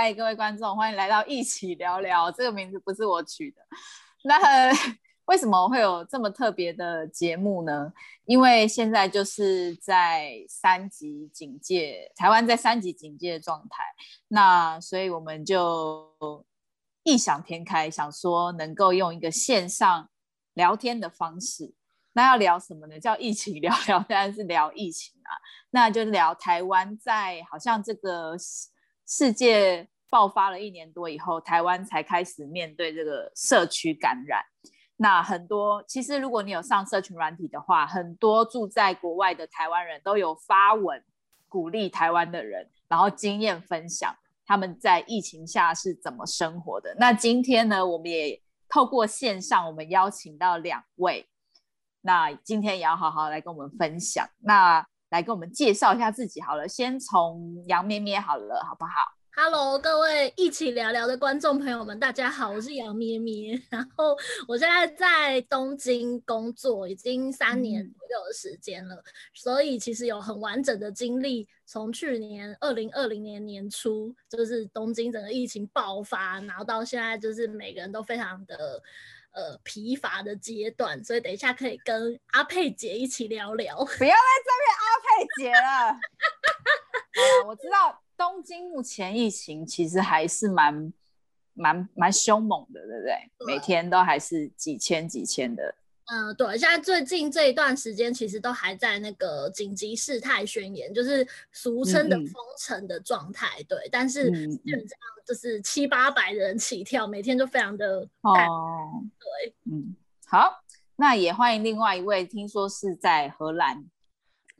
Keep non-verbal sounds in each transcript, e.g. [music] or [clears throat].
嗨，各位观众，欢迎来到一起聊聊。这个名字不是我取的。那 [laughs] 为什么会有这么特别的节目呢？因为现在就是在三级警戒，台湾在三级警戒状态。那所以我们就异想天开，想说能够用一个线上聊天的方式。那要聊什么呢？叫一起聊聊，当然是聊疫情啊。那就聊台湾在好像这个。世界爆发了一年多以后，台湾才开始面对这个社区感染。那很多其实，如果你有上社群软体的话，很多住在国外的台湾人都有发文鼓励台湾的人，然后经验分享他们在疫情下是怎么生活的。那今天呢，我们也透过线上，我们邀请到两位，那今天也要好好来跟我们分享。那来跟我们介绍一下自己好了，先从杨咩咩好了，好不好？Hello，各位一起聊聊的观众朋友们，大家好，我是杨咩咩。然后我现在在东京工作，已经三年左右的时间了，嗯，所以其实有很完整的经历。从去年二零二零年年初，就是东京整个疫情爆发，然后到现在，就是每个人都非常的。呃，疲乏的阶段，所以等一下可以跟阿佩姐一起聊聊。不要在这边阿佩姐了。好，我知道东京目前疫情其实还是蛮蛮蛮凶猛的，对不对？对，每天都还是几千几千的。嗯，对，现在最近这一段时间其实都还在那个紧急事态宣言，就是俗称的封城的状态，嗯。对，但是基本上就是七八百人起跳，每天都非常的哦。对，嗯，好，那也欢迎另外一位，听说是在荷兰。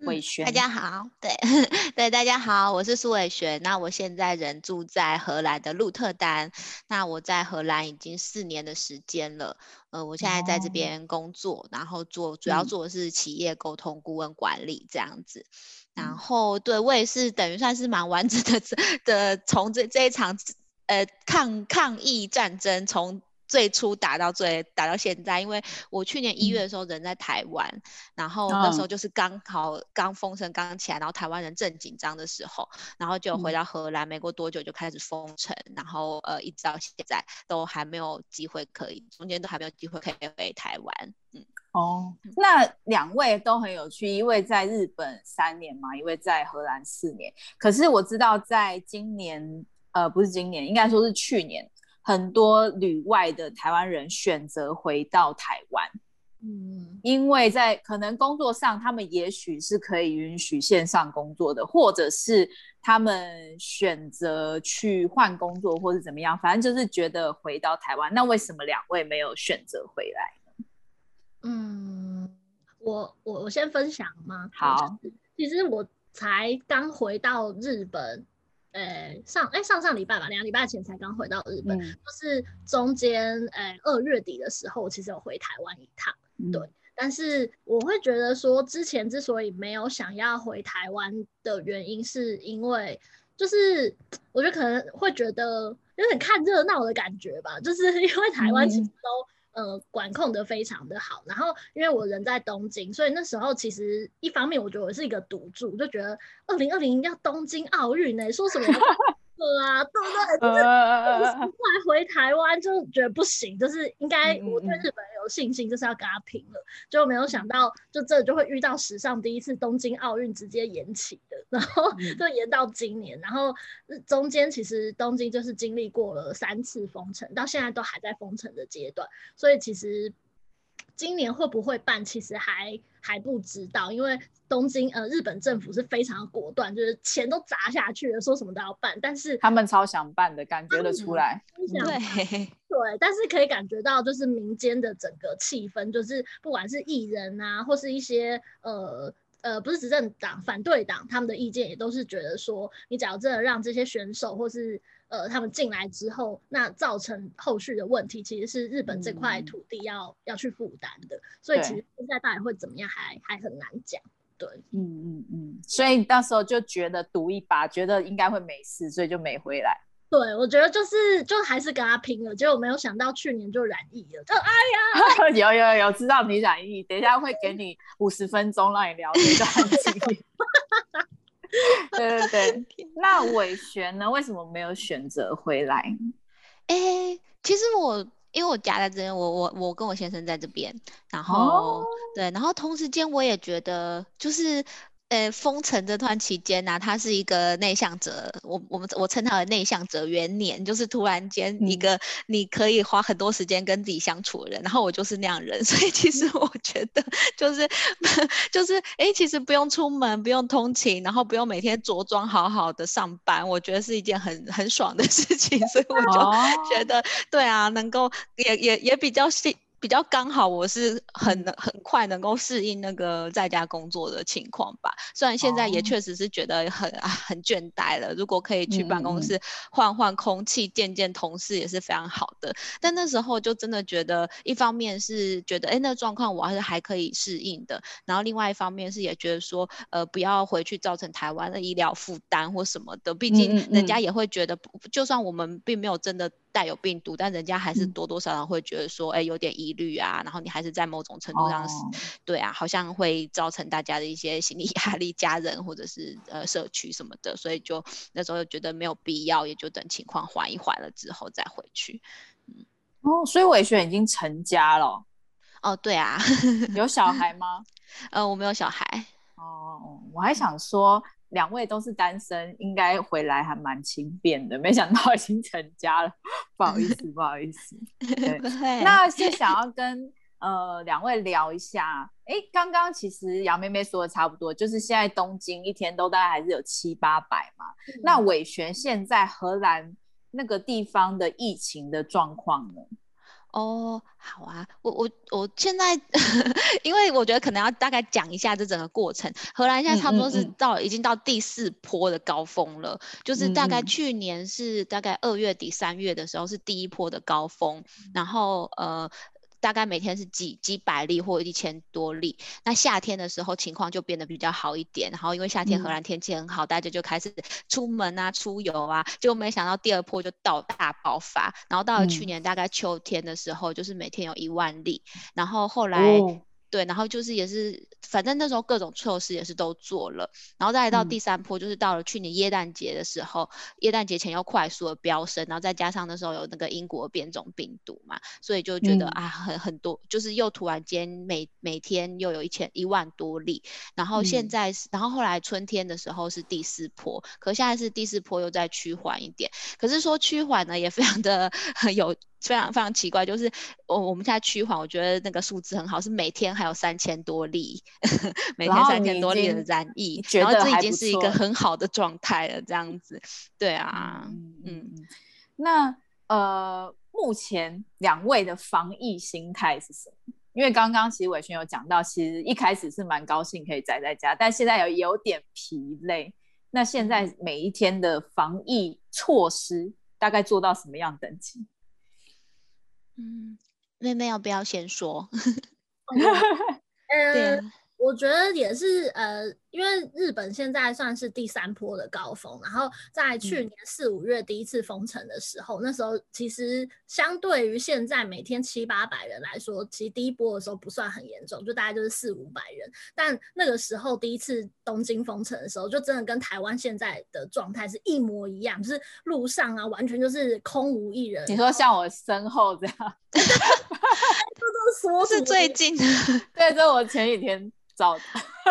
玮瑄、嗯，大家好，对 [laughs] 对，大家好，我是苏伟轩。那我现在人住在荷兰的鹿特丹。那我在荷兰已经四年的时间了。呃，我现在在这边工作，哦、然后做主要做的是企业沟通顾问管理这样子。嗯、然后，对我也是等于算是蛮完整的 [laughs] 的从这这一场呃抗抗疫战争从。最初打到最打到现在，因为我去年一月的时候人在台湾，嗯，然后那时候就是刚好刚封城刚起来，然后台湾人正紧张的时候，然后就回到荷兰，没过多久就开始封城，然后呃一直到现在都还没有机会可以，中间都还没有机会可以回台湾。嗯，哦，那两位都很有趣，一位在日本三年嘛，一位在荷兰四年。可是我知道在今年，呃，不是今年，应该说是去年。很多旅外的台湾人选择回到台湾，嗯，因为在可能工作上，他们也许是可以允许线上工作的，或者是他们选择去换工作，或是怎么样，反正就是觉得回到台湾。那为什么两位没有选择回来呢？嗯，我我我先分享吗？好，其实我才刚回到日本。呃、欸，上哎、欸、上上礼拜吧，两个礼拜前才刚回到日本，嗯、就是中间呃二月底的时候，其实有回台湾一趟、嗯，对。但是我会觉得说，之前之所以没有想要回台湾的原因，是因为就是我觉得可能会觉得有点看热闹的感觉吧，就是因为台湾其实都。嗯呃，管控的非常的好，然后因为我人在东京，所以那时候其实一方面我觉得我是一个赌注，就觉得二零二零要东京奥运呢，说什么？对啊，对不对？就是后来回台湾就觉得不行，就是应该我对日本有信心，就是要跟他拼了。就没有想到，就这就会遇到史上第一次东京奥运直接延期的，然后就延到今年。然后中间其实东京就是经历过了三次封城，到现在都还在封城的阶段，所以其实。今年会不会办？其实还还不知道，因为东京呃，日本政府是非常果断，就是钱都砸下去了，说什么都要办。但是他们超想办的，感觉得出来。对对，但是可以感觉到，就是民间的整个气氛，就是不管是艺人啊，或是一些呃呃，不是执政党、反对党，他们的意见也都是觉得说，你只要真的让这些选手或是。呃，他们进来之后，那造成后续的问题，其实是日本这块土地要、嗯、要去负担的，所以其实现在到底会怎么样还，还还很难讲。对，嗯嗯嗯，所以到时候就觉得赌一把，觉得应该会没事，所以就没回来。对，我觉得就是就还是跟他拼了，结果没有想到去年就染疫了，就哎呀，[laughs] 有有有，知道你染疫，等一下会给你五十分钟让你聊这段经历。[laughs] [laughs] 对对对。[laughs] 那伟璇呢？为什么没有选择回来？哎、欸，其实我因为我家在这边，我我我跟我先生在这边，然后、哦、对，然后同时间我也觉得就是。呃，封城这段期间呢、啊，他是一个内向者，我我们我称他为内向者元年，就是突然间一个你可以花很多时间跟自己相处的人，嗯、然后我就是那样人，[laughs] 所以其实我觉得就是就是哎、欸，其实不用出门，不用通勤，然后不用每天着装好好的上班，我觉得是一件很很爽的事情，[laughs] 所以我就觉得、哦、对啊，能够也也也比较幸。比较刚好，我是很很快能够适应那个在家工作的情况吧。虽然现在也确实是觉得很、哦、很倦怠了，如果可以去办公室换换空气、嗯、见见同事也是非常好的。但那时候就真的觉得，一方面是觉得，哎，那个状况我还是还可以适应的。然后另外一方面是也觉得说，呃，不要回去造成台湾的医疗负担或什么的。毕竟人家也会觉得，嗯嗯、就算我们并没有真的。带有病毒，但人家还是多多少少会觉得说，哎、嗯欸，有点疑虑啊。然后你还是在某种程度上对啊，好像会造成大家的一些心理压力，家人或者是呃社区什么的。所以就那时候就觉得没有必要，也就等情况缓一缓了之后再回去。嗯，哦，所以伟璇已经成家了。哦，对啊，有小孩吗？[laughs] 呃，我没有小孩。哦，我还想说。两位都是单身，应该回来还蛮轻便的。没想到已经成家了，不好意思，不好意思。[laughs] 对，那是想要跟呃两位聊一下。哎，刚刚其实杨妹妹说的差不多，就是现在东京一天都大概还是有七八百嘛。嗯、那伟璇现在荷兰那个地方的疫情的状况呢？哦，好啊，我我我现在，[laughs] 因为我觉得可能要大概讲一下这整个过程。荷兰现在差不多是到、嗯嗯嗯、已经到第四波的高峰了，就是大概去年是大概二月底三月的时候是第一波的高峰，嗯、然后呃。大概每天是几几百例或一千多例，那夏天的时候情况就变得比较好一点，然后因为夏天荷兰天气很好，嗯、大家就开始出门啊、出游啊，就没想到第二波就到大爆发，然后到了去年大概秋天的时候，就是每天有一万例，嗯、然后后来。哦对，然后就是也是，反正那时候各种措施也是都做了，然后再来到第三波，就是到了去年耶诞节的时候，嗯、耶诞节前又快速的飙升，然后再加上那时候有那个英国变种病毒嘛，所以就觉得、嗯、啊，很很多，就是又突然间每每天又有一千一万多例，然后现在是，嗯、然后后来春天的时候是第四波，可现在是第四波又在趋缓一点，可是说趋缓呢也非常的 [laughs] 有。非常非常奇怪，就是我我们现在趋缓，我觉得那个数字很好，是每天还有三千多例，[laughs] 每天三千多例的染疫，然后这已经是一个很好的状态了，这样子，对啊，嗯，嗯那呃，目前两位的防疫心态是什么？因为刚刚其实伟轩有讲到，其实一开始是蛮高兴可以宅在家，但现在有有点疲累。那现在每一天的防疫措施大概做到什么样等级？嗯，妹妹要不要先说？嗯 [laughs] [laughs] 对，我觉得也是，呃。因为日本现在算是第三波的高峰，然后在去年四五月第一次封城的时候，嗯、那时候其实相对于现在每天七八百人来说，其实第一波的时候不算很严重，就大概就是四五百人。但那个时候第一次东京封城的时候，就真的跟台湾现在的状态是一模一样，就是路上啊完全就是空无一人。你说像我身后这样，[laughs] [laughs] 这都是最近的，[laughs] 对，这我前几天。找的，[laughs]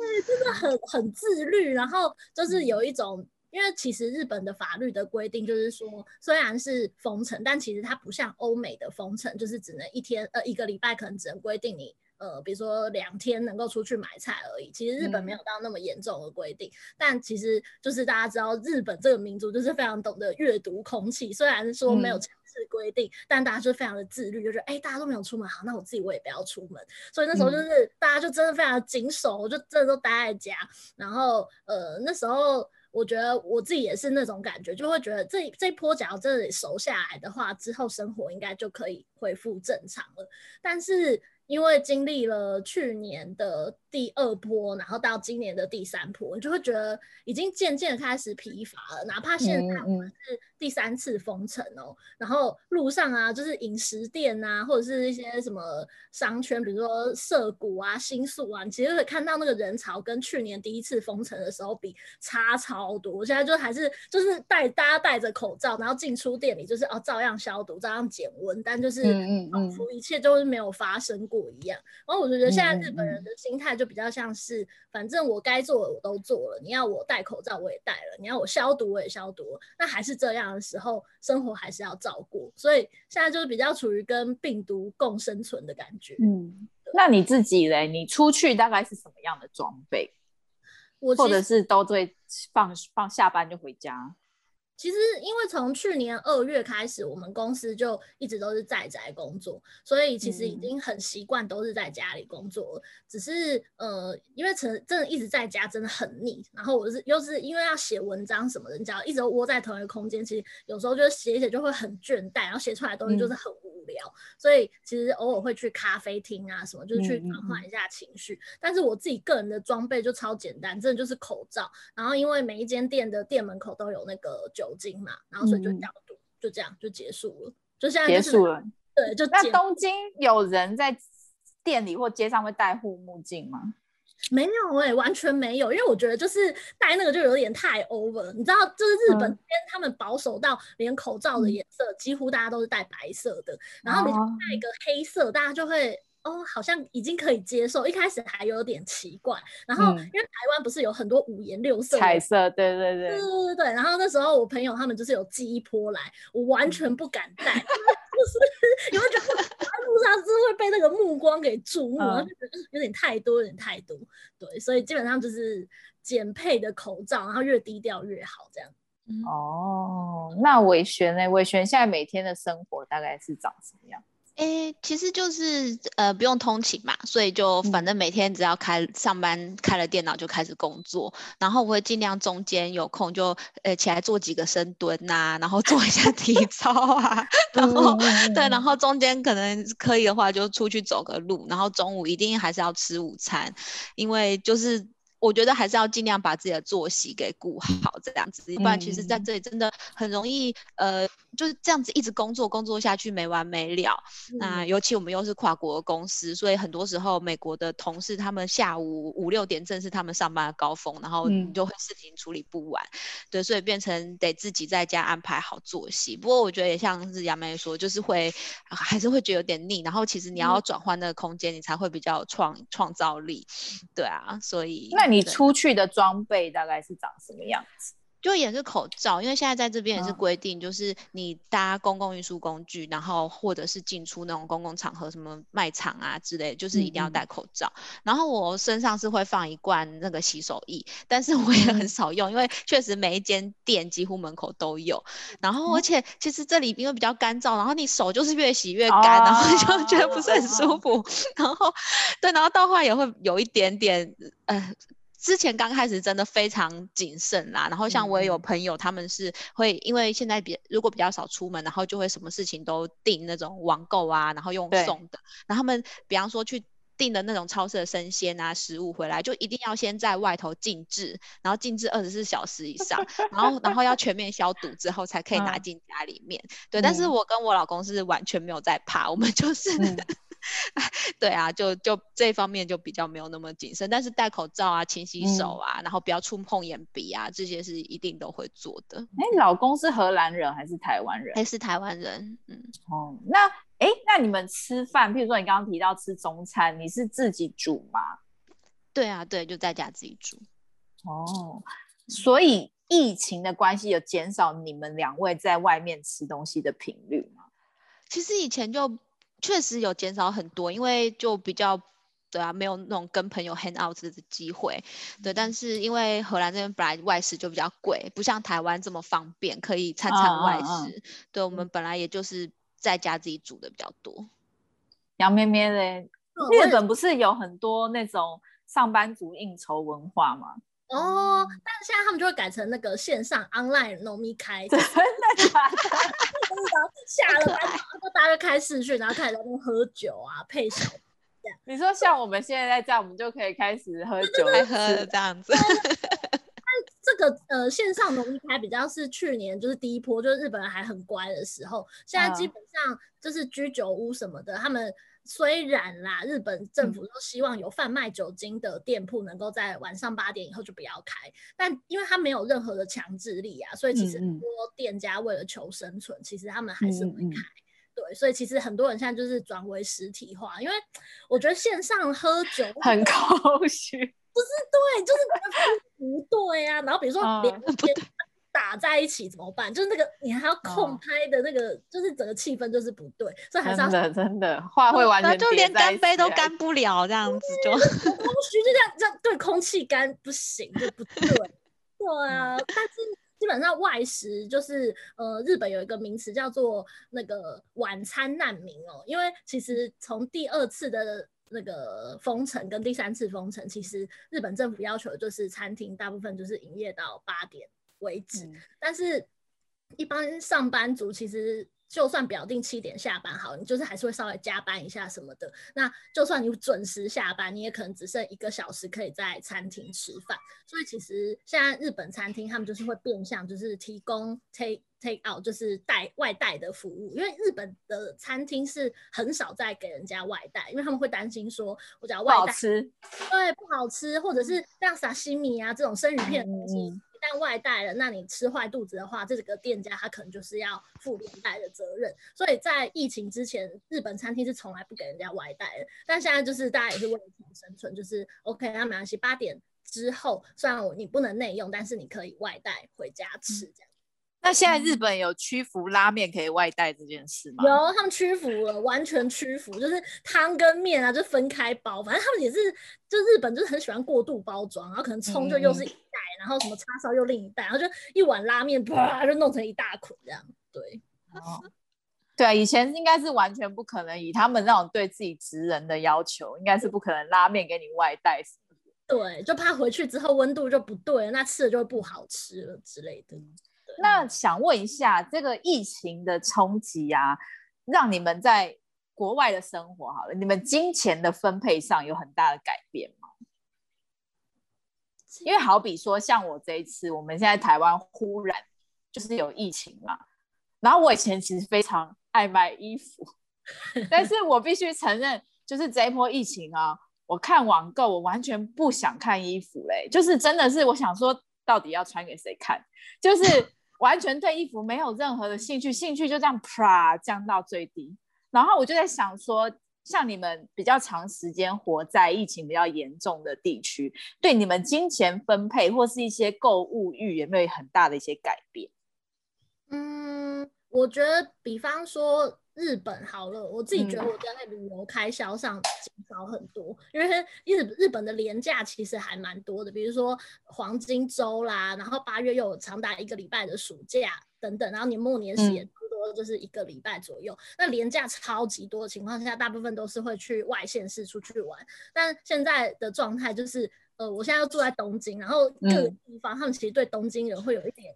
对，真的很很自律，然后就是有一种，因为其实日本的法律的规定就是说，虽然是封城，但其实它不像欧美的封城，就是只能一天呃一个礼拜可能只能规定你呃比如说两天能够出去买菜而已。其实日本没有到那么严重的规定，嗯、但其实就是大家知道日本这个民族就是非常懂得阅读空气，虽然说没有。强制规定，但大家就非常的自律，就是哎、欸，大家都没有出门，好，那我自己我也不要出门。所以那时候就是、嗯、大家就真的非常的谨守，我就真的都待在家。然后呃，那时候我觉得我自己也是那种感觉，就会觉得这这一波假如真的熟下来的话，之后生活应该就可以恢复正常了。但是因为经历了去年的第二波，然后到今年的第三波，你就会觉得已经渐渐开始疲乏了。哪怕现在我们是第三次封城哦，然后路上啊，就是饮食店啊，或者是一些什么商圈，比如说涩谷啊、新宿啊，你其实会看到那个人潮跟去年第一次封城的时候比差超多。我现在就还是就是戴大家戴着口罩，然后进出店里就是哦照样消毒、照样减温，但就是仿佛一切都是没有发生过。一样，然后我就觉得现在日本人的心态就比较像是，反正我该做的我都做了，你要我戴口罩我也戴了，你要我消毒我也消毒，那还是这样的时候，生活还是要照顾，所以现在就是比较处于跟病毒共生存的感觉。嗯，那你自己嘞？你出去大概是什么样的装备？我或者是都会放放下班就回家？其实，因为从去年二月开始，我们公司就一直都是在宅工作，所以其实已经很习惯都是在家里工作了。只是呃，因为真真的一直在家真的很腻，然后我是又是因为要写文章什么的，你只要一直窝在同一个空间，其实有时候就写一写就会很倦怠，然后写出来的东西就是很无聊。嗯、所以其实偶尔会去咖啡厅啊什么，就是去转换一下情绪。但是我自己个人的装备就超简单，真的就是口罩。然后因为每一间店的店门口都有那个酒。酒精嘛，然后所以就消毒，嗯，就这样就结束了。就现在，就是，结束了。对，就那东京有人在店里或街上会戴护目镜吗？没有哎，欸，完全没有，因为我觉得就是戴那个就有点太 over。你知道，就是日本这边他们保守到连口罩的颜色，嗯，几乎大家都是戴白色的，然后你戴一个黑色，大家就会。哦，好像已经可以接受，一开始还有点奇怪。然后，因为台湾不是有很多五颜六色、彩色，对对对，对对对。然后那时候我朋友他们就是有寄一波来，我完全不敢戴，[laughs] 就是有没有觉得在路上是会被那个目光给注目，然后就觉得有点太多，有点太多。对，所以基本上就是减配的口罩，然后越低调越好，这样。哦，那伟璇呢？伟璇现在每天的生活大概是长什么样？哎、欸，其实就是呃不用通勤嘛，所以就反正每天只要开上班开了电脑就开始工作，然后我会尽量中间有空就呃起来做几个深蹲呐、啊，然后做一下 [laughs] 体操啊，然后对，然后中间可能可以的话就出去走个路，然后中午一定还是要吃午餐，因为就是。我觉得还是要尽量把自己的作息给顾好，这样子，不然其实在这里真的很容易，呃，就是这样子一直工作工作下去没完没了。那尤其我们又是跨国的公司，所以很多时候美国的同事他们下午五六点正是他们上班的高峰，然后你就会事情处理不完，对，所以变成得自己在家安排好作息。不过我觉得也像是杨梅说，就是会还是会觉得有点腻，然后其实你要转换那个空间，你才会比较有创创造力，对啊，所以。你出去的装备大概是长什么样子？就也是口罩，因为现在在这边也是规定，就是你搭公共运输工具，嗯，然后或者是进出那种公共场合，什么卖场啊之类，就是一定要戴口罩，嗯。然后我身上是会放一罐那个洗手液，但是我也很少用，嗯，因为确实每一间店几乎门口都有。然后而且其实这里因为比较干燥，然后你手就是越洗越干，哦，然后就觉得不是很舒服。哦，[laughs] 然后对，然后到后来也会有一点点呃。之前刚开始真的非常谨慎啦，然后像我也有朋友，他们是会因为现在比如果比较少出门，然后就会什么事情都订那种网购啊，然后用送的。然后他们比方说去订的那种超市的生鲜啊食物回来，就一定要先在外头静置，然后静置二十四小时以上，[laughs] 然后然后要全面消毒之后才可以拿进家里面。对，但是我跟我老公是完全没有在怕，我们就是。嗯 [laughs] 对啊，就就这方面就比较没有那么谨慎，但是戴口罩啊、勤洗手啊、嗯，然后不要触碰眼鼻啊，这些是一定都会做的。哎，老公是荷兰人还是台湾人？还是台湾人？嗯，哦，那哎，那你们吃饭，譬如说你刚刚提到吃中餐，你是自己煮吗？对啊，对，就在家自己煮。哦，所以疫情的关系有减少你们两位在外面吃东西的频率吗？其实以前就。确实有减少很多，因为就比较对啊，没有那种跟朋友 hang out 的机会，对。但是因为荷兰这边本来外食就比较贵，不像台湾这么方便，可以餐餐外食。对，我们本来也就是在家自己煮的比较多。杨咩咩嘞，日本不是有很多那种上班族应酬文化吗？哦，但是现在他们就会改成那个线上 online 农民开，真的假的？[laughs] 下了班 [laughs] 后大家就开视讯，然后开始在那边喝酒啊，配小你说像我们现在在这样，我们就可以开始喝酒，开喝这样子。[laughs] 这个呃线上农民开比较是去年就是第一波，就是日本人还很乖的时候，现在基本上就是居酒屋什么的，他们虽然啦，日本政府都希望有贩卖酒精的店铺能够在晚上八点以后就不要开，但因为它没有任何的强制力啊，所以其实很多店家为了求生存，其实他们还是会开。对，所以其实很多人现在就是转为实体化，因为我觉得线上喝酒 [laughs] 很空虚。不是对，就是 [laughs] 不对呀、啊。然后比如说两个人打在一起怎么办？就是那个你还要控拍的那个，就是整个气氛就是不对，所以还是要真的真的话会完全就连干杯都干不了，这样子就空虚，就这样这样对空气干不行，就不对。对啊，但是基本上外食就是呃，日本有一个名词叫做那个晚餐难民哦，因为其实从第二次的。那个封城跟第三次封城，其实日本政府要求就是餐厅大部分就是营业到八点为止，嗯、但是一般上班族其实就算表定七点下班好，你就是还是会稍微加班一下什么的。那就算你准时下班，你也可能只剩一个小时可以在餐厅吃饭。所以其实现在日本餐厅他们就是会变相就是提供 take take out 就是带外带的服务，因为日本的餐厅是很少在给人家外带，因为他们会担心说，我只要外带，不好吃，对，不好吃，或者是像沙西米啊这种生鱼片的东西，一旦外带了，那你吃坏肚子的话，这个店家他可能就是要负连带的责任。所以在疫情之前，日本餐厅是从来不给人家外带的，但现在就是大家也是为了生存，就是 OK，那没关系，八点之后虽然我你不能内用，但是你可以外带回家吃这样。那现在日本有屈服拉面可以外带这件事吗？有，他们屈服了，完全屈服，就是汤跟面啊就分开包，反正他们也是，就日本就是很喜欢过度包装，然后可能葱就又是一袋，嗯、然后什么叉烧又另一袋，然后就一碗拉面啪就弄成一大捆这样。对，哦，[laughs] 对啊，以前应该是完全不可能，以他们那种对自己职人的要求，应该是不可能拉面给你外带什么的。对，就怕回去之后温度就不对了，那吃的就会不好吃了之类的。那想问一下，这个疫情的冲击啊，让你们在国外的生活好了，你们金钱的分配上有很大的改变吗？因为好比说，像我这一次，我们现在台湾忽然就是有疫情嘛，然后我以前其实非常爱买衣服，[laughs] 但是我必须承认，就是这一波疫情啊，我看网购，我完全不想看衣服嘞，就是真的是我想说，到底要穿给谁看，就是。[laughs] 完全对衣服没有任何的兴趣，兴趣就这样啪降到最低。然后我就在想说，像你们比较长时间活在疫情比较严重的地区，对你们金钱分配或是一些购物欲有没有很大的一些改变？嗯，我觉得，比方说。日本好了，我自己觉得我在旅游开销上减少很多，嗯、因为日日本的连假其实还蛮多的，比如说黄金周啦，然后八月又有长达一个礼拜的暑假等等，然后年末年始也就是一个礼拜左右。嗯、那廉价超级多的情况下，大部分都是会去外县市出去玩。但现在的状态就是，呃，我现在要住在东京，然后各个地方、嗯、他们其实对东京人会有一点，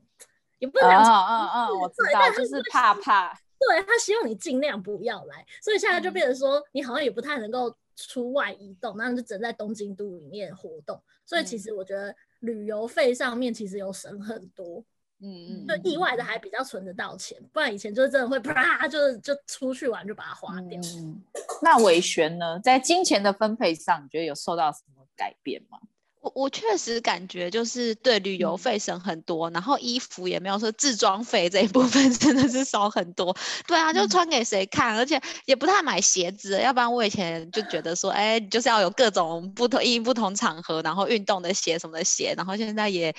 也不能讲，嗯嗯，我知道，就是怕怕。对，他希望你尽量不要来，所以现在就变成说，你好像也不太能够出外移动，那你就只能在东京都里面活动。所以其实我觉得旅游费上面其实有省很多，嗯嗯，就意外的还比较存得到钱，不然以前就是真的会啪，就就出去玩就把它花掉。嗯，那韦璇呢，在金钱的分配上，你觉得有受到什么改变吗？我我确实感觉就是对旅游费省很多，嗯、然后衣服也没有说自装费这一部分 [laughs] 真的是少很多。对啊，就穿给谁看，嗯、而且也不太买鞋子，要不然我以前就觉得说，哎，就是要有各种不同因不同场合，然后运动的鞋什么的鞋，然后现在也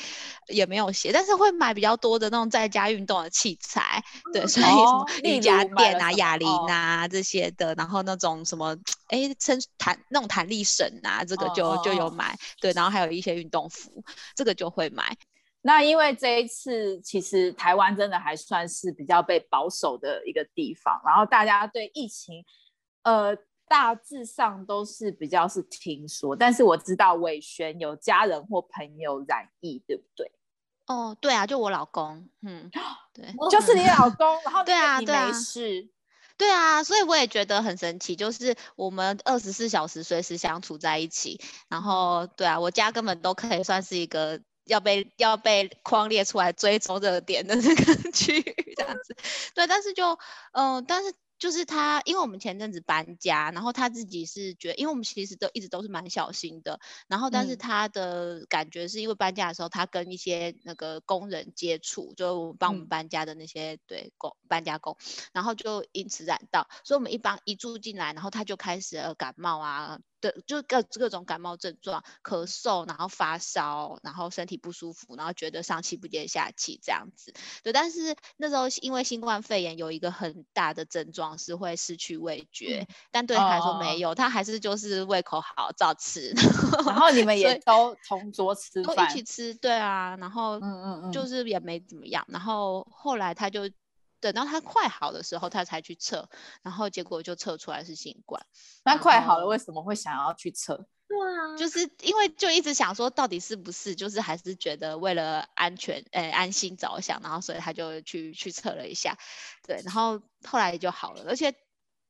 也没有鞋，但是会买比较多的那种在家运动的器材，对，所以什么瑜伽垫啊、哑铃啊这些的，然后那种什么哎撑弹那种弹力绳啊，这个就、哦、就有买，对，然后。还有一些运动服，这个就会买。那因为这一次，其实台湾真的还算是比较被保守的一个地方，然后大家对疫情，呃，大致上都是比较是听说。但是我知道伟璇有家人或朋友染疫，对不对？哦，对啊，就我老公，嗯，对，就是你老公，然后 [laughs] 对啊，你没事。对啊，所以我也觉得很神奇，就是我们二十四小时随时相处在一起，然后对啊，我家根本都可以算是一个要被要被框列出来追踪热点的那个区域这样子。对，但是就嗯、但是。就是他，因为我们前阵子搬家，然后他自己是觉得，因为我们其实都一直都是蛮小心的，然后但是他的感觉是因为搬家的时候，他跟一些那个工人接触，就帮我们搬家的那些、嗯、对工搬家工，然后就因此染到，所以我们一般一住进来，然后他就开始了感冒啊。对，就各各种感冒症状，咳嗽，然后发烧，然后身体不舒服，然后觉得上气不接下气这样子。对，但是那时候因为新冠肺炎有一个很大的症状是会失去味觉，嗯、但对他来说没有，哦、他还是就是胃口好，照吃。[laughs] 然后你们也都同桌吃饭，都一起吃，对啊，然后嗯嗯嗯，就是也没怎么样。然后后来他就。等到他快好的时候，他才去测，然后结果就测出来是新冠。那快好了，为什么会想要去测？对啊，就是因为就一直想说，到底是不是，就是还是觉得为了安全，诶、欸，安心着想，然后所以他就去去测了一下，对，然后后来就好了，而且。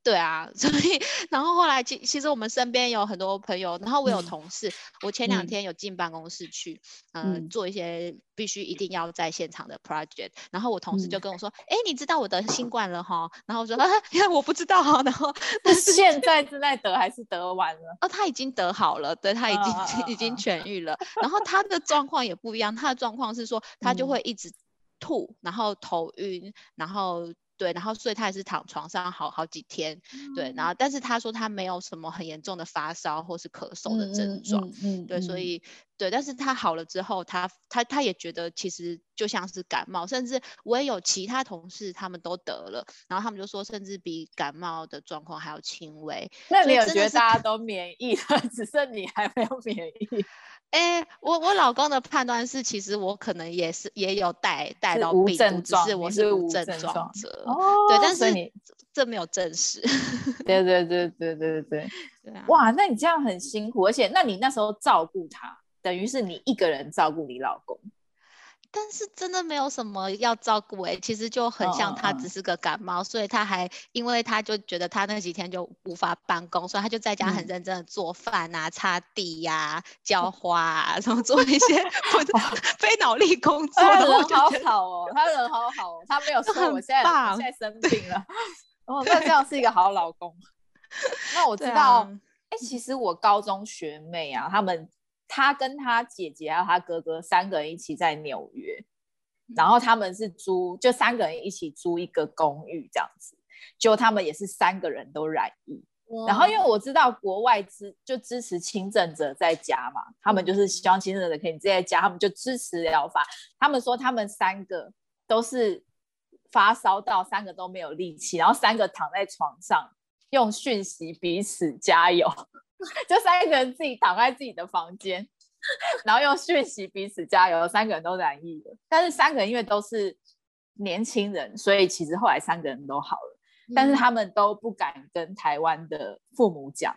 对啊，[laughs] 所以然后后来其其实我们身边有很多朋友，然后我有同事，嗯、我前两天有进办公室去，嗯、呃，做一些必须一定要在现场的 project，然后我同事就跟我说，哎、嗯，你知道我得新冠了哈？然后我说，啊，[laughs] 我不知道哈，然后但 [laughs] 是现在正在得还是得完了？哦，他已经得好了，对，他已经、啊、已经痊愈了，然后他的状况也不一样，他的状况是说他就会一直吐，然后头晕，然后。对，然后所以他也是躺床上好好几天，嗯、对，然后但是他说他没有什么很严重的发烧或是咳嗽的症状，嗯，嗯，嗯对，所以对，但是他好了之后，他他他也觉得其实就像是感冒，甚至我也有其他同事他们都得了，然后他们就说甚至比感冒的状况还要轻微。那你有觉得大家都免疫了，[laughs] 只剩你还没有免疫？哎、欸，我我老公的判断是，其实我可能也是也有带带到病毒，只是我是无症状者。哦，对，但是你这没有证实。对对对对对对对。[laughs] 对啊。哇，那你这样很辛苦，而且那你那时候照顾他，等于是你一个人照顾你老公。但是真的没有什么要照顾哎、欸，其实就很像他只是个感冒，哦、所以他还因为他就觉得他那几天就无法办公，所以他就在家很认真的做饭啊、擦地呀、啊、浇花啊，然后做一些 [laughs] [laughs] 非脑力工作。他人好好哦，他人好好哦，他没有说我现在我现在生病了。哦，那这样是一个好老公。那我知道，哎、啊欸，其实我高中学妹啊，他们。他跟他姐姐还有他哥哥三个人一起在纽约，然后他们是租，就三个人一起租一个公寓这样子，就他们也是三个人都染疫。然后因为我知道国外支就支持轻症者在家嘛，他们就是希望轻症者可以在家，他们就支持疗法。他们说他们三个都是发烧到三个都没有力气，然后三个躺在床上用讯息彼此加油。[laughs] 就三个人自己躺在自己的房间，然后用讯息彼此加油。三个人都染疫了，但是三个人因为都是年轻人，所以其实后来三个人都好了。但是他们都不敢跟台湾的父母讲，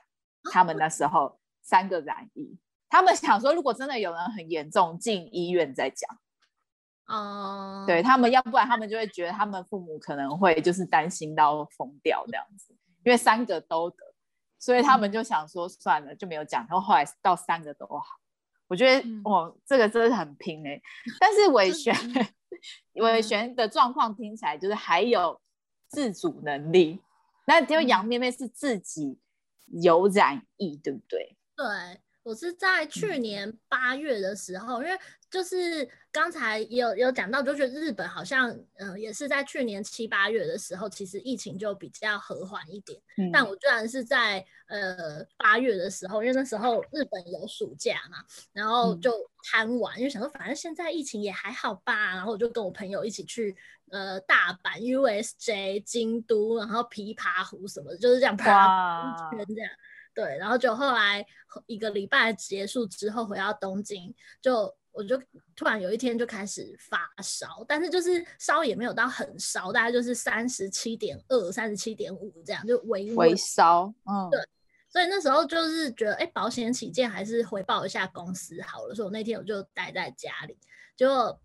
他们那时候三个染疫。他们想说，如果真的有人很严重，进医院再讲。哦，对他们，要不然他们就会觉得他们父母可能会就是担心到疯掉这样子，因为三个都得。所以他们就想说算了，就没有讲。然后后来到三个都好，我觉得哦，这个真的很拼哎、欸。但是伟璇，伟璇的状况听起来就是还有自主能力。那就杨妹妹是自己有染疫，对不对？对。我是在去年八月的时候，因为就是刚才也有有讲到，就是日本好像嗯、呃、也是在去年七八月的时候，其实疫情就比较和缓一点。嗯、但我居然是在呃八月的时候，因为那时候日本有暑假嘛，然后就贪玩，因为想说反正现在疫情也还好吧，然后我就跟我朋友一起去呃大阪、USJ、京都，然后琵琶湖什么的，就是这样啪一圈这样。对，然后就后来一个礼拜结束之后回到东京，就我就突然有一天就开始发烧，但是就是烧也没有到很烧，大概就是三十七点二、三十七点五这样，就微微烧。嗯，对，所以那时候就是觉得，哎，保险起见还是回报一下公司好了，所以我那天我就待在家里，就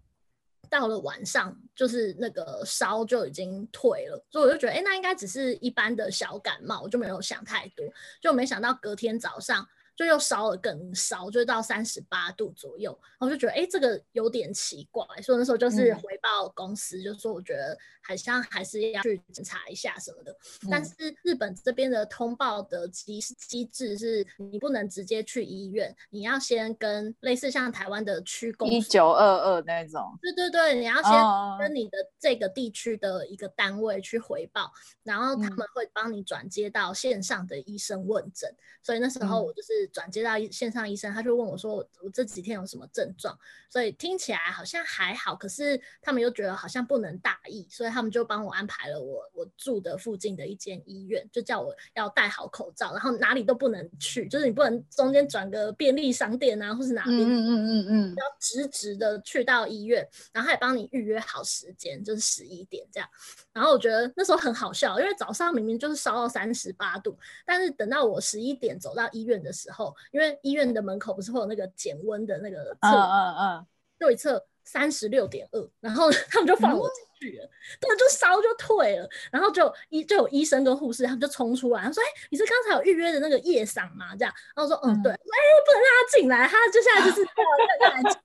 到了晚上，就是那个烧就已经退了，所以我就觉得，哎，那应该只是一般的小感冒，我就没有想太多，就没想到隔天早上。就又烧了更烧，就到三十八度左右，然后我就觉得哎、欸，这个有点奇怪，所以那时候就是回报公司，嗯、就说我觉得好像还是要去检查一下什么的。嗯、但是日本这边的通报的机机制是，你不能直接去医院，你要先跟类似像台湾的区公一九二二那种，对对对，你要先跟你的这个地区的一个单位去回报，哦、然后他们会帮你转接到线上的医生问诊。嗯、所以那时候我就是。转接到线上医生，他就问我说我：“我这几天有什么症状？”所以听起来好像还好，可是他们又觉得好像不能大意，所以他们就帮我安排了我我住的附近的一间医院，就叫我要戴好口罩，然后哪里都不能去，就是你不能中间转个便利商店啊，或是哪里，嗯嗯嗯嗯，要直直的去到医院，然后还帮你预约好时间，就是十一点这样。然后我觉得那时候很好笑，因为早上明明就是烧到三十八度，但是等到我十一点走到医院的时候。因为医院的门口不是会有那个减温的那个测，嗯嗯，对测三十六点二，然后 [laughs] 他们就放我进去了，对，就烧就退了，然后就医就有医生跟护士，他们就冲出来，他说：“哎、欸，你是刚才有预约的那个夜赏吗？”这样，然后我说：“嗯，对。”哎、欸，不能让他进来，他接下来就是要要来测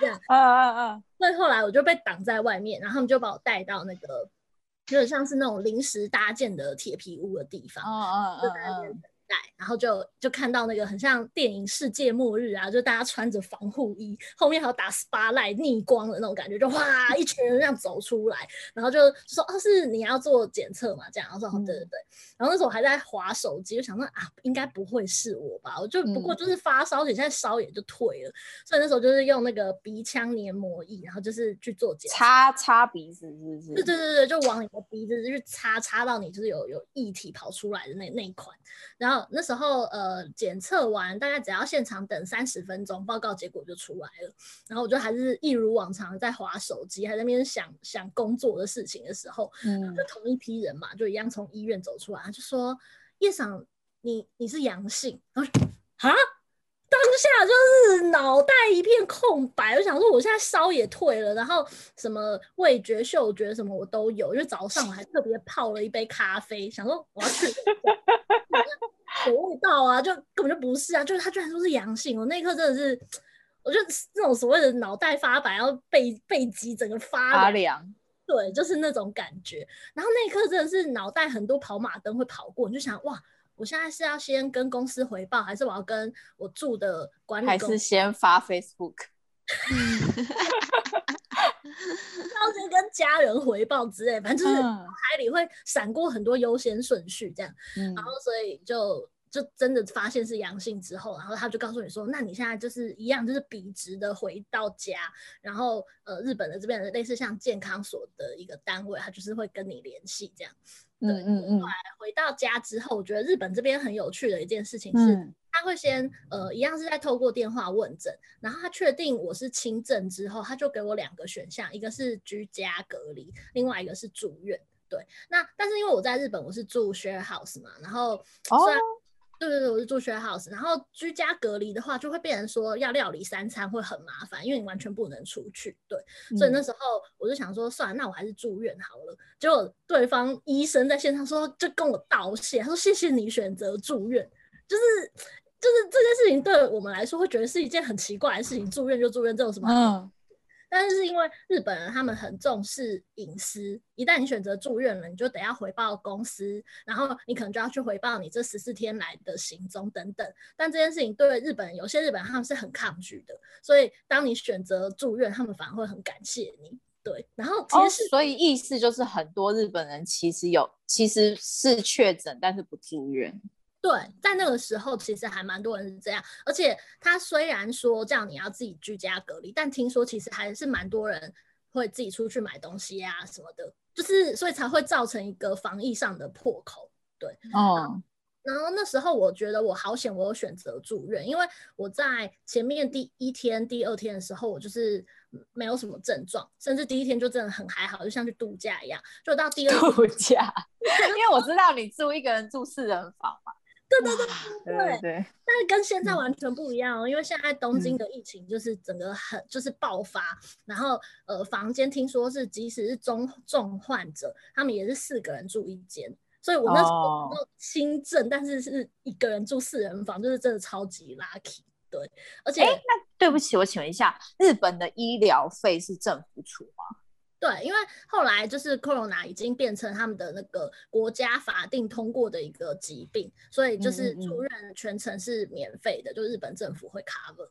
这样，啊啊啊！所以后来我就被挡在外面，然后他们就把我带到那个有点像是那种临时搭建的铁皮屋的地方，啊！然后就就看到那个很像电影世界末日啊，就大家穿着防护衣，后面还有打 spotlight 逆光的那种感觉，就哇一群人这样走出来，然后就说哦，是你要做检测嘛？这样，然后说对对对，然后那时候我还在划手机，就想说啊，应该不会是我吧？我就不过就是发烧，现在烧也就退了，所以那时候就是用那个鼻腔黏膜液，然后就是去做检测，擦擦鼻子是不是？对对对对，就往你的鼻子去擦，擦到你就是有有液体跑出来的那那一款，然后。那时候呃检测完，大概只要现场等三十分钟，报告结果就出来了。然后我就还是一如往常在划手机，还在那边想想工作的事情的时候，嗯，就同一批人嘛，就一样从医院走出来，就说叶赏，你你是阳性，然后啊。当下就是脑袋一片空白，我想说我现在烧也退了，然后什么味觉、嗅觉什么我都有，因为早上我还特别泡了一杯咖啡，想说我要去有味道啊，就根本就不是啊，就是他居然说是阳性，我那一刻真的是，我就那种所谓的脑袋发白，然后背背脊整个发凉，对，就是那种感觉。然后那一刻真的是脑袋很多跑马灯会跑过，你就想哇。我现在是要先跟公司回报，还是我要跟我住的管理公司？还是先发 Facebook？[laughs] 要先跟家人回报之类，反正就是脑海里会闪过很多优先顺序这样。嗯、然后所以就就真的发现是阳性之后，然后他就告诉你说，那你现在就是一样，就是笔直的回到家，然后呃，日本的这边的类似像健康所的一个单位，他就是会跟你联系这样。对，嗯嗯嗯。后来回到家之后，我觉得日本这边很有趣的一件事情是，嗯、他会先呃一样是在透过电话问诊，然后他确定我是轻症之后，他就给我两个选项，一个是居家隔离，另外一个是住院。对，那但是因为我在日本我是住 share house 嘛，然后虽然、哦对对对，我是住 share house，然后居家隔离的话，就会变成说要料理三餐会很麻烦，因为你完全不能出去。对，嗯、所以那时候我就想说，算了，那我还是住院好了。结果对方医生在线上说，就跟我道谢，他说谢谢你选择住院，就是就是这件事情对我们来说会觉得是一件很奇怪的事情，住院就住院，这有什么？嗯。但是因为日本人他们很重视隐私，一旦你选择住院了，你就得要回报公司，然后你可能就要去回报你这十四天来的行踪等等。但这件事情对日本人，有些日本人他们是很抗拒的，所以当你选择住院，他们反而会很感谢你。对，然后其实、哦、所以意思就是很多日本人其实有其实是确诊，但是不住院。对，在那个时候其实还蛮多人是这样，而且他虽然说这样你要自己居家隔离，但听说其实还是蛮多人会自己出去买东西啊什么的，就是所以才会造成一个防疫上的破口。对，哦，然后那时候我觉得我好险，我有选择住院，因为我在前面第一天、第二天的时候，我就是没有什么症状，甚至第一天就真的很还好，就像去度假一样。就到第二天度假，[laughs] 因为我知道你住一个人住四人房嘛。对对对对。但是跟现在完全不一样哦，因为现在东京的疫情就是整个很就是爆发，然后呃房间听说是即使是中重患者，他们也是四个人住一间，所以我那时候轻症，但是是一个人住四人房，就是真的超级 lucky。对，而且，哎，那对不起，我请问一下，日本的医疗费是政府出吗？对，因为后来就是 Corona 已经变成他们的那个国家法定通过的一个疾病，所以就是住院全程是免费的，嗯嗯就日本政府会 cover。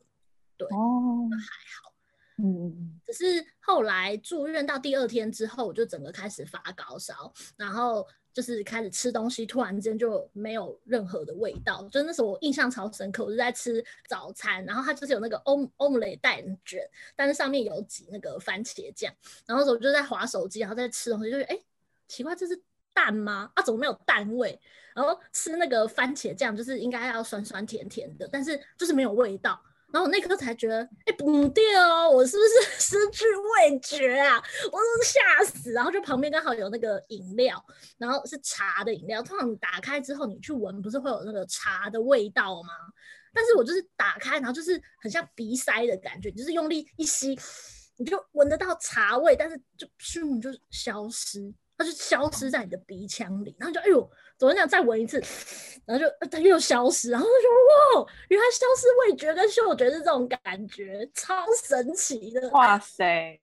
对，哦，还好，嗯，只是后来住院到第二天之后，我就整个开始发高烧，然后。就是开始吃东西，突然间就没有任何的味道。就那时候我印象超深刻，我就在吃早餐，然后它就是有那个欧欧姆雷蛋卷，但是上面有挤那个番茄酱。然后时候我就在划手机，然后在吃东西，就是哎，奇怪，这是蛋吗？啊，怎么没有蛋味？然后吃那个番茄酱，就是应该要酸酸甜甜的，但是就是没有味道。然后我那刻才觉得，哎，不对哦，我是不是 [laughs] 失去味觉啊？我都是吓死。然后就旁边刚好有那个饮料，然后是茶的饮料。通常打开之后，你去闻，不是会有那个茶的味道吗？但是我就是打开，然后就是很像鼻塞的感觉，就是用力一吸，你就闻得到茶味，但是就咻就消失。它就消失在你的鼻腔里，然后就哎呦，怎么讲？再闻一次，然后就它又消失，然后就说哇，原来消失味觉跟嗅觉是这种感觉，超神奇的！哇塞，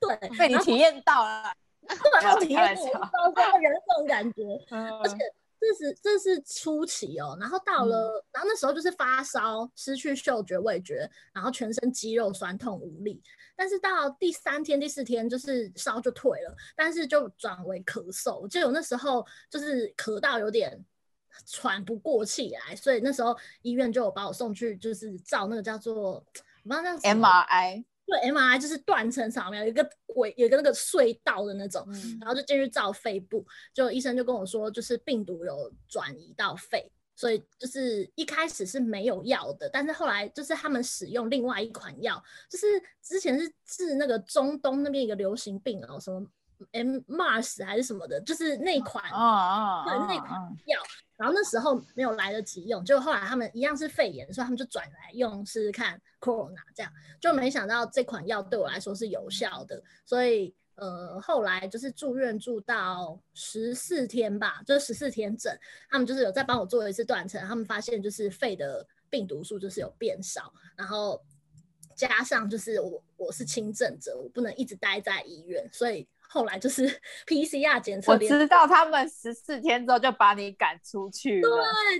对，被你体验到了，对，[laughs] 我体验到这个人这种感觉，而且这是这是初期哦，然后到了，嗯、然后那时候就是发烧，失去嗅觉味觉，然后全身肌肉酸痛无力。但是到第三天、第四天，就是烧就退了，但是就转为咳嗽。就有那时候就是咳到有点喘不过气来，所以那时候医院就有把我送去，就是照那个叫做我不知道那 MRI，对 MRI 就是断层扫描，有一个轨，有一个那个隧道的那种，嗯、然后就进去照肺部，就医生就跟我说，就是病毒有转移到肺。所以就是一开始是没有药的，但是后来就是他们使用另外一款药，就是之前是治那个中东那边一个流行病哦，什么 MERS 还是什么的，就是那款哦对那款药，然后那时候没有来得及用，就后来他们一样是肺炎，所以他们就转来用试试看 Corona 这样，就没想到这款药对我来说是有效的，所以。呃，后来就是住院住到十四天吧，就十四天整，他们就是有再帮我做一次断层，他们发现就是肺的病毒数就是有变少，然后加上就是我我是轻症者，我不能一直待在医院，所以。后来就是 [laughs] PCR 检测，我知道他们十四天之后就把你赶出去。对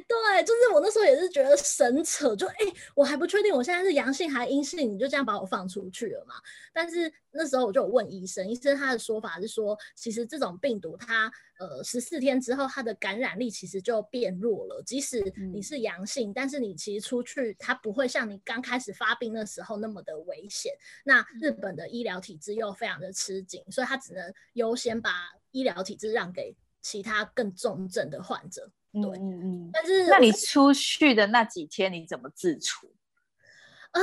对，就是我那时候也是觉得神扯，就哎、欸，我还不确定我现在是阳性还阴性，你就这样把我放出去了嘛？但是那时候我就有问医生，医生他的说法是说，其实这种病毒它。呃，十四天之后，它的感染力其实就变弱了。即使你是阳性，嗯、但是你其实出去，它不会像你刚开始发病的时候那么的危险。那日本的医疗体制又非常的吃紧，所以他只能优先把医疗体制让给其他更重症的患者。对，嗯嗯嗯。但是，那你出去的那几天你怎么自处？呃。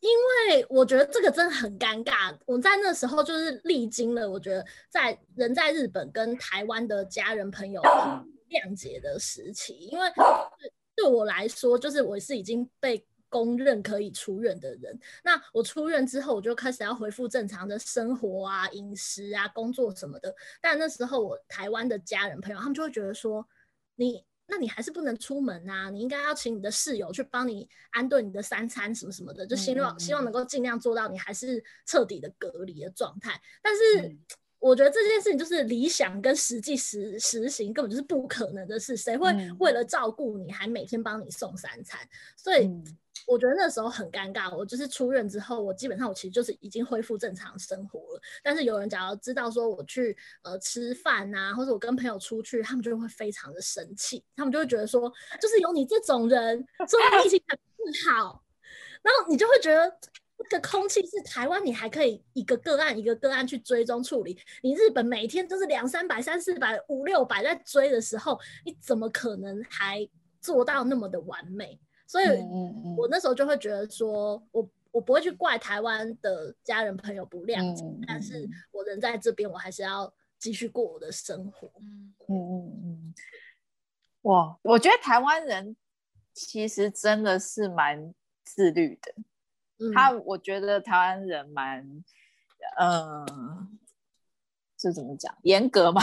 因为我觉得这个真的很尴尬，我在那时候就是历经了，我觉得在人在日本跟台湾的家人朋友 [clears throat] 谅解的时期，因为对我来说，就是我是已经被公认可以出院的人，那我出院之后，我就开始要恢复正常的生活啊、饮食啊、工作什么的，但那时候我台湾的家人朋友他们就会觉得说你。那你还是不能出门啊！你应该要请你的室友去帮你安顿你的三餐什么什么的，就希望希望能够尽量做到你还是彻底的隔离的状态。但是我觉得这件事情就是理想跟实际实实行根本就是不可能的事，谁会为了照顾你还每天帮你送三餐？所以。我觉得那时候很尴尬，我就是出院之后，我基本上我其实就是已经恢复正常生活了。但是有人假如知道说我去呃吃饭啊，或者我跟朋友出去，他们就会非常的生气，他们就会觉得说，就是有你这种人，所以疫情很不好。[laughs] 然后你就会觉得，这个空气是台湾，你还可以一个个案一个个案去追踪处理，你日本每天都是两三百、三四百、五六百在追的时候，你怎么可能还做到那么的完美？所以，我那时候就会觉得说，我我不会去怪台湾的家人朋友不谅解，但是我人在这边，我还是要继续过我的生活。嗯嗯嗯。哇，我觉得台湾人其实真的是蛮自律的。嗯、他我觉得台湾人蛮，嗯、呃，这怎么讲？严格嘛？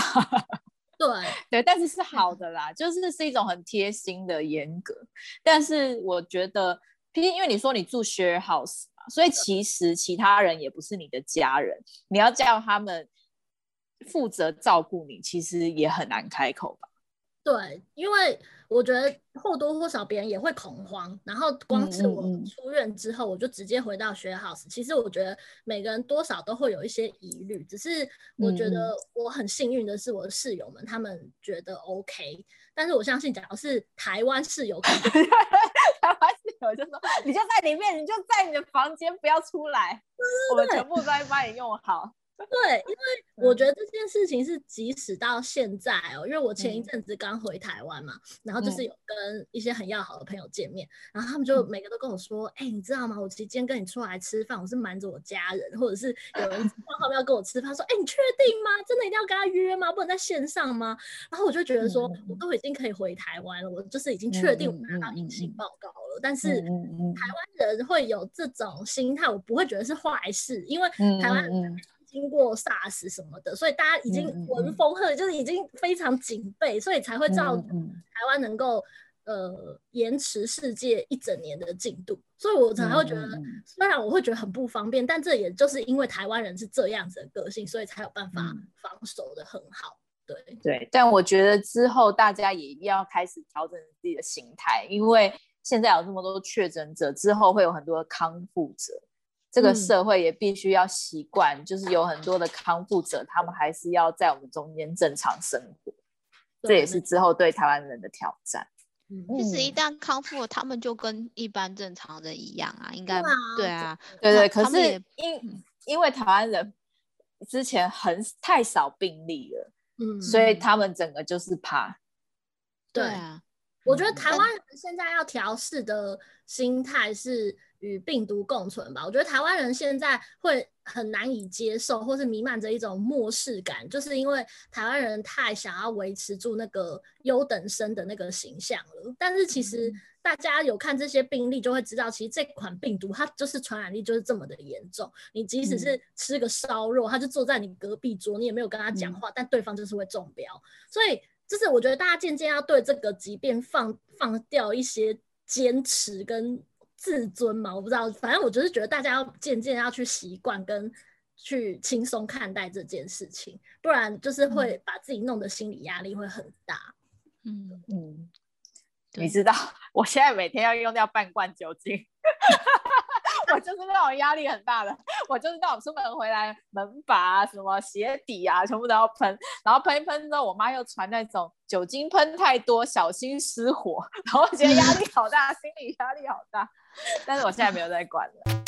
对 [laughs] 对，但是是好的啦，就是是一种很贴心的严格。但是我觉得，毕竟因为你说你住 share house 嘛，所以其实其他人也不是你的家人，你要叫他们负责照顾你，其实也很难开口吧？对，因为。我觉得或多或少别人也会恐慌，然后光是我出院之后，我就直接回到 share house。其实我觉得每个人多少都会有一些疑虑，只是我觉得我很幸运的是，我的室友们他们觉得 OK。但是我相信，假如是台湾室友，[laughs] 台湾室友就说：“你就在里面，你就在你的房间，不要出来，我们全部都会帮你用好。”对，因为 [laughs] 我觉得这件事情是即使到现在哦，因为我前一阵子刚回台湾嘛，然后就是有跟一些很要好的朋友见面，然后他们就每个都跟我说：“哎，你知道吗？我今天跟你出来吃饭，我是瞒着我家人，或者是有人他们要跟我吃饭，说：‘哎，你确定吗？真的一定要跟他约吗？不能在线上吗？’然后我就觉得说，我都已经可以回台湾了，我就是已经确定我拿到阴性报告了。但是台湾人会有这种心态，我不会觉得是坏事，因为台湾人。经过 SARS 什么的，所以大家已经闻风鹤，就是已经非常警备，所以才会造台湾能够呃延迟世界一整年的进度。所以我才会觉得，虽然我会觉得很不方便，但这也就是因为台湾人是这样子的个性，所以才有办法防守的很好。对对，但我觉得之后大家也要开始调整自己的心态，因为现在有这么多确诊者，之后会有很多的康复者。这个社会也必须要习惯，嗯、就是有很多的康复者，他们还是要在我们中间正常生活，这也是之后对台湾人的挑战。嗯，其实一旦康复了，他们就跟一般正常人一样啊，应该对啊，对对。可是因因为台湾人之前很太少病例了，嗯，所以他们整个就是怕。对啊，我觉得台湾人现在要调试的心态是。与病毒共存吧，我觉得台湾人现在会很难以接受，或是弥漫着一种漠视感，就是因为台湾人太想要维持住那个优等生的那个形象了。但是其实大家有看这些病例，就会知道，其实这款病毒它就是传染力就是这么的严重。你即使是吃个烧肉，他就坐在你隔壁桌，你也没有跟他讲话，但对方就是会中标。所以就是我觉得大家渐渐要对这个疾病放放掉一些坚持跟。自尊嘛，我不知道，反正我就是觉得大家要渐渐要去习惯跟去轻松看待这件事情，不然就是会把自己弄得心理压力会很大。嗯。嗯，你知道，我现在每天要用掉半罐酒精，[laughs] 我就是那种压力很大的，我就是那种出门回来门把啊、什么鞋底啊，全部都要喷，然后喷一喷之后，我妈又传那种酒精喷太多，小心失火，[laughs] 然后我觉得压力好大，心理压力好大。[laughs] 但是我现在没有在管了。